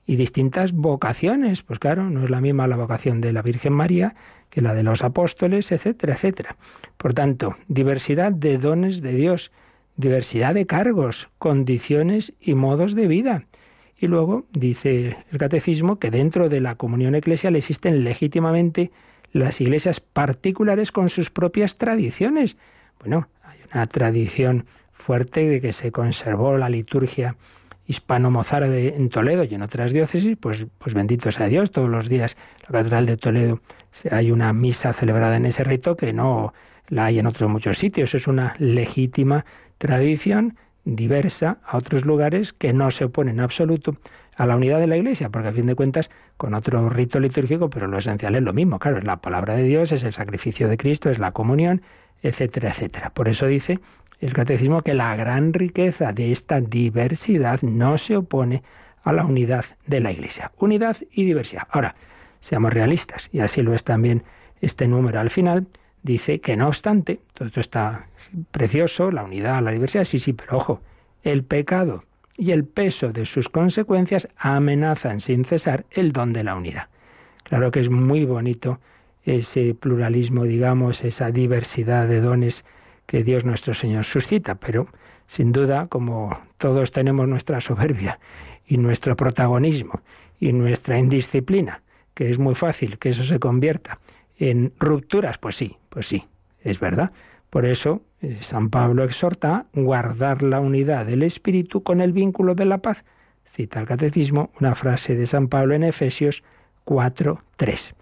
y distintas vocaciones. Pues claro, no es la misma la vocación de la Virgen María que la de los apóstoles, etcétera, etcétera. Por tanto, diversidad de dones de Dios, diversidad de cargos, condiciones y modos de vida. Y luego dice el catecismo que dentro de la comunión eclesial existen legítimamente las iglesias particulares con sus propias tradiciones. Bueno, hay una tradición fuerte de que se conservó la liturgia hispano-mozárabe en Toledo y en otras diócesis, pues, pues bendito sea Dios, todos los días en la Catedral de Toledo hay una misa celebrada en ese rito que no la hay en otros muchos sitios. Es una legítima tradición diversa a otros lugares que no se oponen en absoluto a la unidad de la Iglesia, porque a fin de cuentas, con otro rito litúrgico, pero lo esencial es lo mismo, claro, es la palabra de Dios, es el sacrificio de Cristo, es la comunión, etcétera, etcétera. Por eso dice el catecismo que la gran riqueza de esta diversidad no se opone a la unidad de la Iglesia. Unidad y diversidad. Ahora, seamos realistas, y así lo es también este número al final, dice que no obstante, todo esto está precioso, la unidad, la diversidad, sí, sí, pero ojo, el pecado y el peso de sus consecuencias amenazan sin cesar el don de la unidad. Claro que es muy bonito ese pluralismo, digamos, esa diversidad de dones que Dios nuestro Señor suscita, pero sin duda, como todos tenemos nuestra soberbia y nuestro protagonismo y nuestra indisciplina, que es muy fácil que eso se convierta en rupturas, pues sí, pues sí, es verdad. Por eso eh, San Pablo exhorta a guardar la unidad del espíritu con el vínculo de la paz. Cita el catecismo una frase de San Pablo en Efesios 4.3.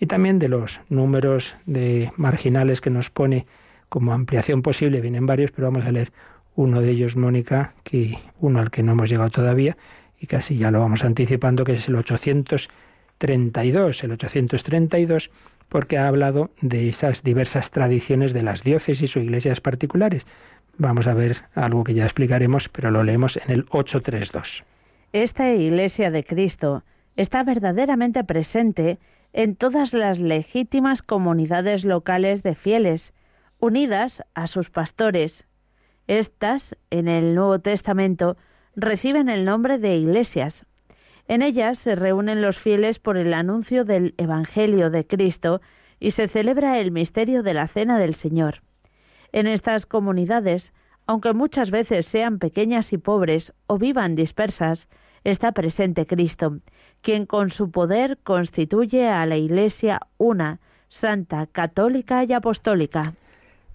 Y también de los números de marginales que nos pone como ampliación posible, vienen varios, pero vamos a leer uno de ellos, Mónica, que uno al que no hemos llegado todavía, y casi ya lo vamos anticipando, que es el 832. El 832 porque ha hablado de esas diversas tradiciones de las diócesis o iglesias particulares. Vamos a ver algo que ya explicaremos, pero lo leemos en el 832. Esta Iglesia de Cristo está verdaderamente presente en todas las legítimas comunidades locales de fieles, unidas a sus pastores. Estas, en el Nuevo Testamento, reciben el nombre de iglesias, en ellas se reúnen los fieles por el anuncio del Evangelio de Cristo y se celebra el misterio de la Cena del Señor. En estas comunidades, aunque muchas veces sean pequeñas y pobres o vivan dispersas, está presente Cristo, quien con su poder constituye a la Iglesia una, santa, católica y apostólica.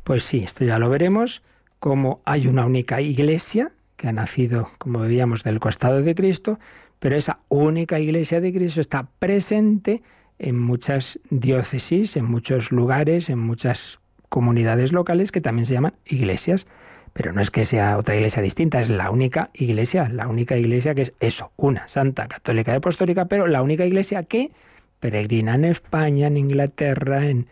Pues sí, esto ya lo veremos, como hay una única Iglesia que ha nacido, como veíamos, del costado de Cristo, pero esa única iglesia de Cristo está presente en muchas diócesis, en muchos lugares, en muchas comunidades locales que también se llaman iglesias. Pero no es que sea otra iglesia distinta, es la única iglesia, la única iglesia que es eso, una, santa, católica y apostólica, pero la única iglesia que peregrina en España, en Inglaterra, en,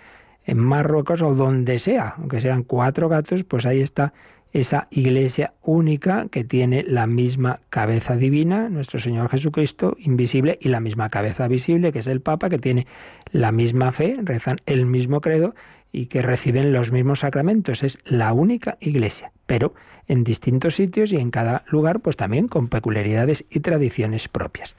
en Marruecos o donde sea, aunque sean cuatro gatos, pues ahí está esa iglesia única que tiene la misma cabeza divina, nuestro Señor Jesucristo, invisible, y la misma cabeza visible, que es el Papa, que tiene la misma fe, rezan el mismo credo y que reciben los mismos sacramentos. Es la única iglesia, pero en distintos sitios y en cada lugar, pues también con peculiaridades y tradiciones propias.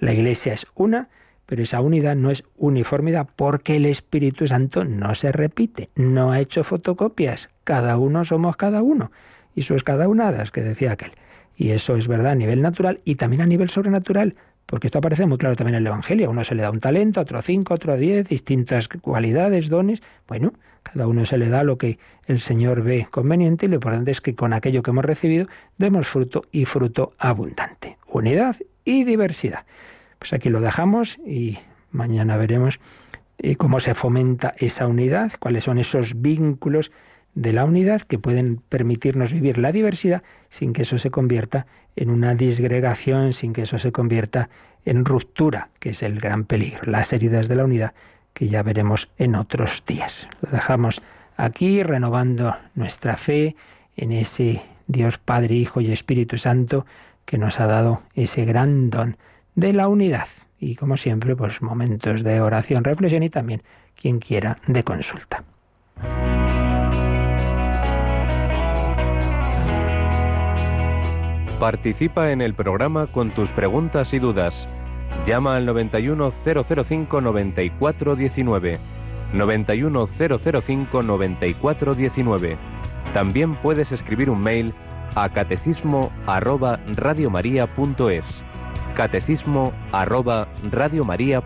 La iglesia es una, pero esa unidad no es uniformidad porque el Espíritu Santo no se repite, no ha hecho fotocopias, cada uno somos cada uno y es cada unadas, que decía aquel. Y eso es verdad a nivel natural y también a nivel sobrenatural, porque esto aparece muy claro también en el Evangelio. A uno se le da un talento, a otro cinco, a otro diez, distintas cualidades, dones. Bueno, cada uno se le da lo que el Señor ve conveniente y lo importante es que con aquello que hemos recibido demos fruto y fruto abundante. Unidad y diversidad. Pues aquí lo dejamos y mañana veremos eh, cómo se fomenta esa unidad, cuáles son esos vínculos de la unidad que pueden permitirnos vivir la diversidad sin que eso se convierta en una disgregación, sin que eso se convierta en ruptura, que es el gran peligro, las heridas de la unidad que ya veremos en otros días. Lo dejamos aquí renovando nuestra fe en ese Dios Padre, Hijo y Espíritu Santo que nos ha dado ese gran don de la unidad. Y como siempre, pues momentos de oración, reflexión y también quien quiera de consulta. Participa en el programa con tus preguntas y dudas. Llama al 91005 9419. 91005 9419. También puedes escribir un mail a catecismo arroba catecismo arroba Crea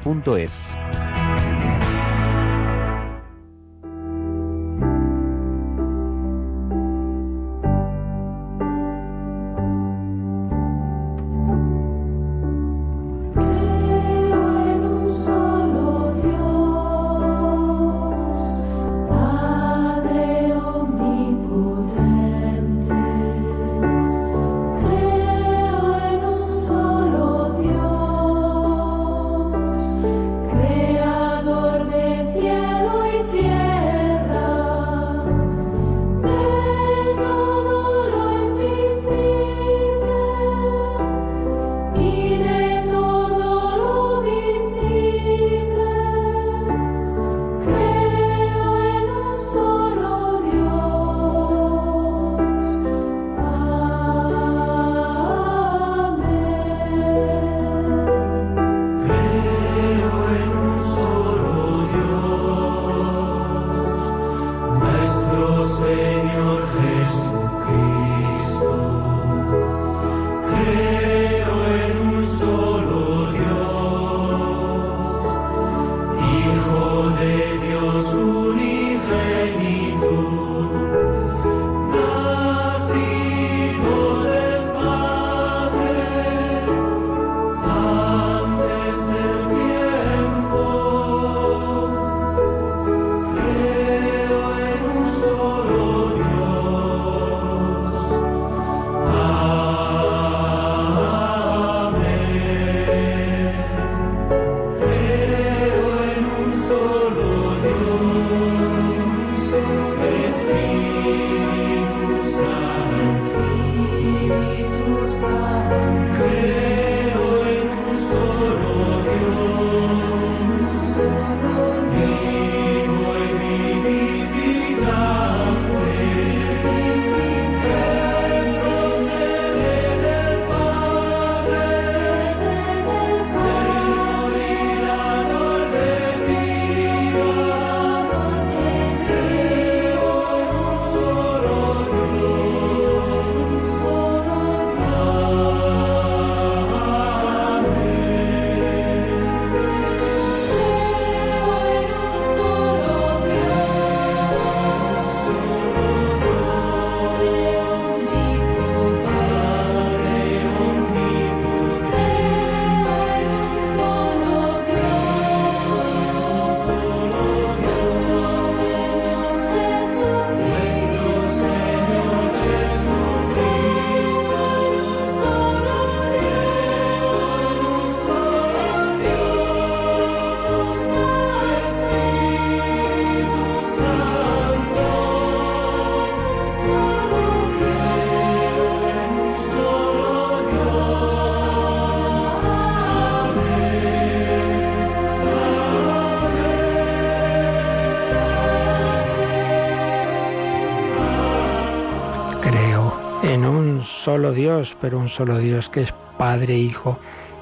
Dios, pero un solo Dios que es Padre, Hijo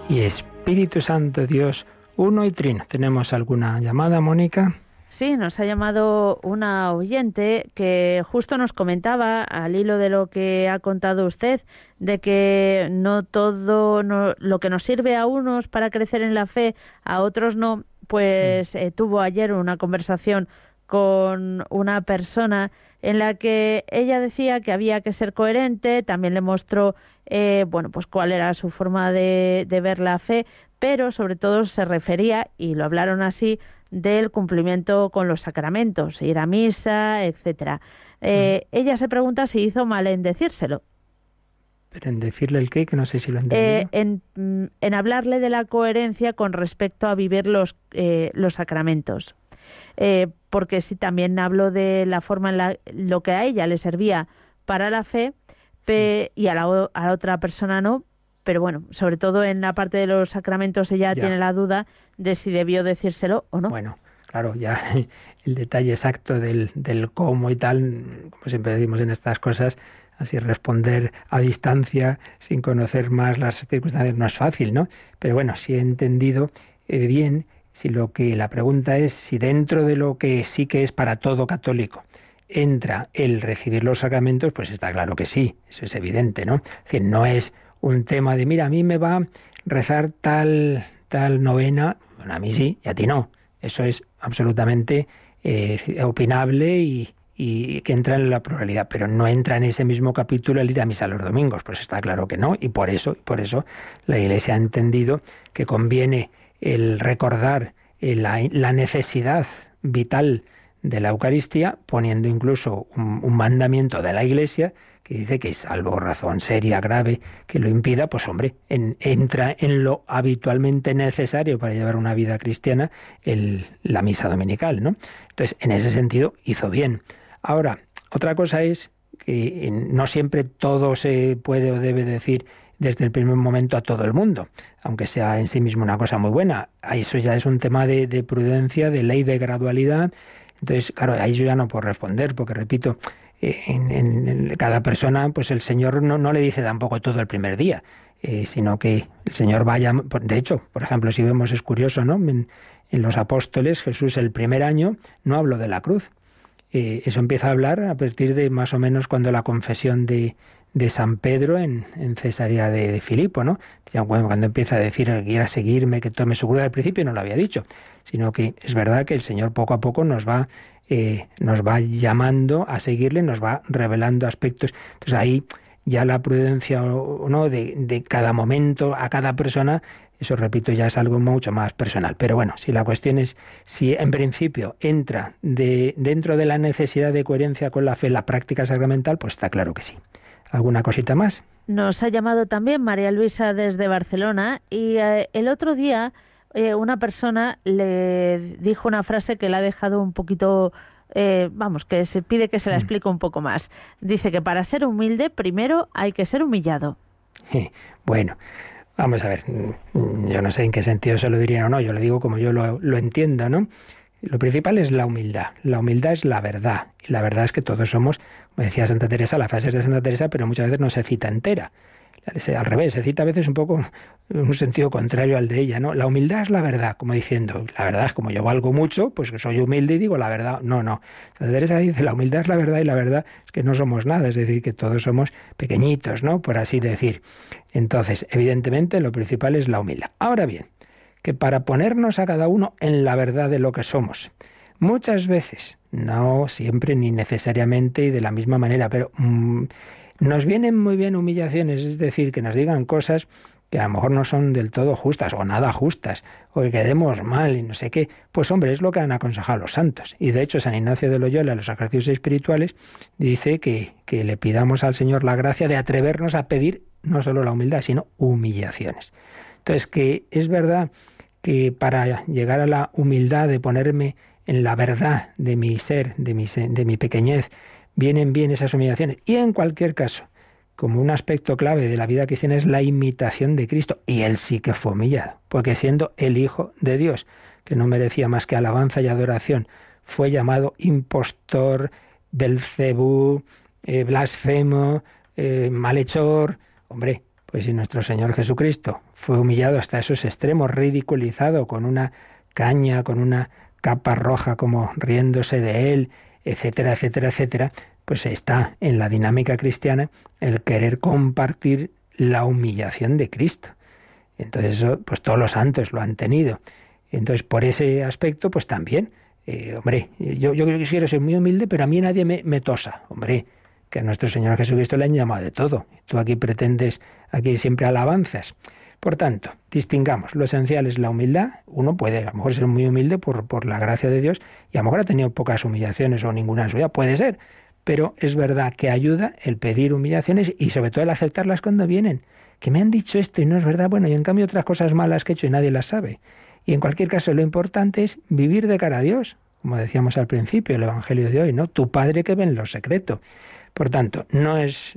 y Espíritu Santo, Dios uno y trino. ¿Tenemos alguna llamada, Mónica? Sí, nos ha llamado una oyente que justo nos comentaba, al hilo de lo que ha contado usted, de que no todo lo que nos sirve a unos para crecer en la fe, a otros no. Pues mm. eh, tuvo ayer una conversación con una persona en la que ella decía que había que ser coherente, también le mostró eh, bueno pues cuál era su forma de, de ver la fe, pero sobre todo se refería, y lo hablaron así, del cumplimiento con los sacramentos, ir a misa, etcétera. Eh, ella se pregunta si hizo mal en decírselo. ¿Pero en decirle el qué? Que no sé si lo eh, en, mm, en, hablarle de la coherencia con respecto a vivir los, eh, los sacramentos. Eh, porque si también hablo de la forma en la lo que a ella le servía para la fe y a la, a la otra persona no, pero bueno, sobre todo en la parte de los sacramentos ella tiene la duda de si debió decírselo o no. Bueno, claro, ya el detalle exacto del, del cómo y tal, como siempre decimos en estas cosas, así responder a distancia sin conocer más las circunstancias no es fácil, ¿no? Pero bueno, si he entendido eh, bien, si lo que la pregunta es si dentro de lo que sí que es para todo católico entra el recibir los sacramentos, pues está claro que sí, eso es evidente, ¿no? Es decir, no es un tema de, mira, a mí me va a rezar tal, tal novena, bueno, a mí sí, y a ti no. Eso es absolutamente eh, opinable y, y que entra en la pluralidad, pero no entra en ese mismo capítulo el ir a misa los domingos, pues está claro que no, y por eso, por eso la Iglesia ha entendido que conviene el recordar eh, la, la necesidad vital de la Eucaristía, poniendo incluso un, un mandamiento de la Iglesia que dice que salvo razón seria, grave, que lo impida, pues hombre, entra en lo habitualmente necesario para llevar una vida cristiana el, la misa dominical, ¿no? Entonces, en ese sentido, hizo bien. Ahora, otra cosa es que no siempre todo se puede o debe decir desde el primer momento a todo el mundo, aunque sea en sí mismo una cosa muy buena. Eso ya es un tema de, de prudencia, de ley de gradualidad. Entonces, claro, ahí yo ya no puedo responder, porque repito, en, cada persona, pues el Señor no, no le dice tampoco todo el primer día, eh, sino que el Señor vaya. De hecho, por ejemplo, si vemos, es curioso, ¿no? En, los apóstoles, Jesús el primer año no habló de la cruz. Eh, eso empieza a hablar a partir de más o menos cuando la confesión de, de San Pedro en, en Cesarea de, Filipo, ¿no? Cuando empieza a decir que quiera seguirme, que tome su cruz, al principio no lo había dicho, sino que es verdad que el Señor poco a poco nos va eh, nos va llamando a seguirle, nos va revelando aspectos. Entonces ahí ya la prudencia o no de, de, cada momento a cada persona, eso repito, ya es algo mucho más personal. Pero bueno, si la cuestión es si en principio entra de, dentro de la necesidad de coherencia con la fe la práctica sacramental, pues está claro que sí. ¿Alguna cosita más? Nos ha llamado también María Luisa desde Barcelona y eh, el otro día eh, una persona le dijo una frase que le ha dejado un poquito, eh, vamos, que se pide que se la explique un poco más. Dice que para ser humilde primero hay que ser humillado. Bueno, vamos a ver, mm, yo no sé en qué sentido se lo diría o no, yo lo digo como yo lo, lo entiendo, ¿no? Lo principal es la humildad. La humildad es la verdad. Y la verdad es que todos somos, como decía Santa Teresa, la frase es de Santa Teresa, pero muchas veces no se cita entera al revés, se cita a veces un poco en un sentido contrario al de ella, ¿no? La humildad es la verdad, como diciendo, la verdad es como yo valgo mucho, pues que soy humilde y digo la verdad. No, no. Santa Teresa dice, la humildad es la verdad y la verdad es que no somos nada, es decir, que todos somos pequeñitos, ¿no? Por así decir. Entonces, evidentemente, lo principal es la humildad. Ahora bien, que para ponernos a cada uno en la verdad de lo que somos, muchas veces, no siempre ni necesariamente y de la misma manera, pero... Mm, nos vienen muy bien humillaciones, es decir, que nos digan cosas que a lo mejor no son del todo justas o nada justas, o que quedemos mal y no sé qué, pues hombre, es lo que han aconsejado los santos. Y de hecho San Ignacio de Loyola, en los ejercicios espirituales, dice que, que le pidamos al Señor la gracia de atrevernos a pedir no solo la humildad, sino humillaciones. Entonces, que es verdad que para llegar a la humildad de ponerme en la verdad de mi ser, de mi, de mi pequeñez, vienen bien esas humillaciones. Y en cualquier caso, como un aspecto clave de la vida cristiana es la imitación de Cristo. Y él sí que fue humillado, porque siendo el Hijo de Dios, que no merecía más que alabanza y adoración, fue llamado impostor, belcebú, eh, blasfemo, eh, malhechor. Hombre, pues si nuestro Señor Jesucristo fue humillado hasta esos extremos, ridiculizado con una caña, con una capa roja como riéndose de él, etcétera, etcétera, etcétera, pues está en la dinámica cristiana el querer compartir la humillación de Cristo. Entonces, eso, pues todos los santos lo han tenido. Entonces, por ese aspecto, pues también, eh, hombre, yo, yo quiero ser muy humilde, pero a mí nadie me, me tosa. Hombre, que a nuestro Señor Jesucristo le han llamado de todo. Tú aquí pretendes, aquí siempre alabanzas. Por tanto, distingamos, lo esencial es la humildad. Uno puede a lo mejor ser muy humilde por, por la gracia de Dios y a lo mejor ha tenido pocas humillaciones o ninguna en su vida, puede ser, pero es verdad que ayuda el pedir humillaciones y sobre todo el aceptarlas cuando vienen. Que me han dicho esto y no es verdad, bueno, y en cambio otras cosas malas que he hecho y nadie las sabe. Y en cualquier caso lo importante es vivir de cara a Dios, como decíamos al principio, el Evangelio de hoy, ¿no? Tu Padre que ve en lo secreto. Por tanto, no es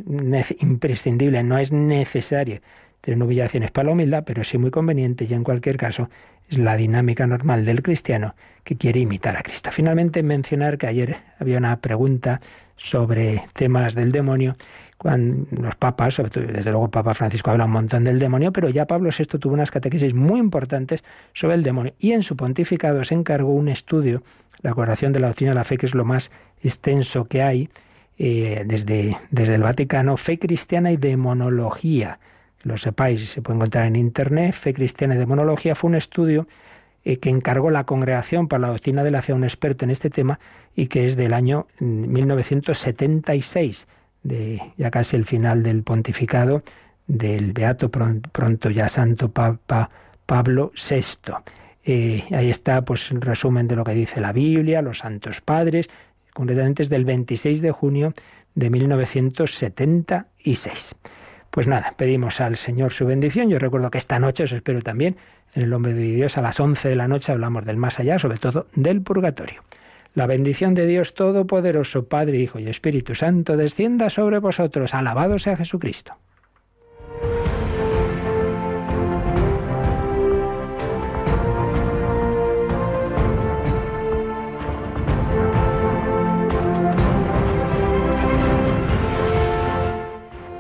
imprescindible, no es necesario tener humillaciones para la humildad, pero sí muy conveniente y en cualquier caso es la dinámica normal del cristiano que quiere imitar a Cristo. Finalmente mencionar que ayer había una pregunta sobre temas del demonio cuando los papas, sobre todo, desde luego Papa Francisco habla un montón del demonio, pero ya Pablo VI tuvo unas catequesis muy importantes sobre el demonio y en su pontificado se encargó un estudio, la curación de la doctrina de la fe, que es lo más extenso que hay eh, desde, desde el Vaticano, fe cristiana y demonología. Lo sepáis, se puede encontrar en internet, fe cristiana y demonología, fue un estudio eh, que encargó la Congregación para la Doctrina de la Fe a un experto en este tema y que es del año 1976 de ya casi el final del pontificado del beato pronto ya santo Papa Pablo VI. Eh, ahí está pues un resumen de lo que dice la Biblia, los santos padres, concretamente es del 26 de junio de 1976. Pues nada, pedimos al Señor su bendición. Yo recuerdo que esta noche, os espero también, en el Hombre de Dios a las 11 de la noche hablamos del más allá, sobre todo del purgatorio. La bendición de Dios Todopoderoso, Padre, Hijo y Espíritu Santo, descienda sobre vosotros. Alabado sea Jesucristo.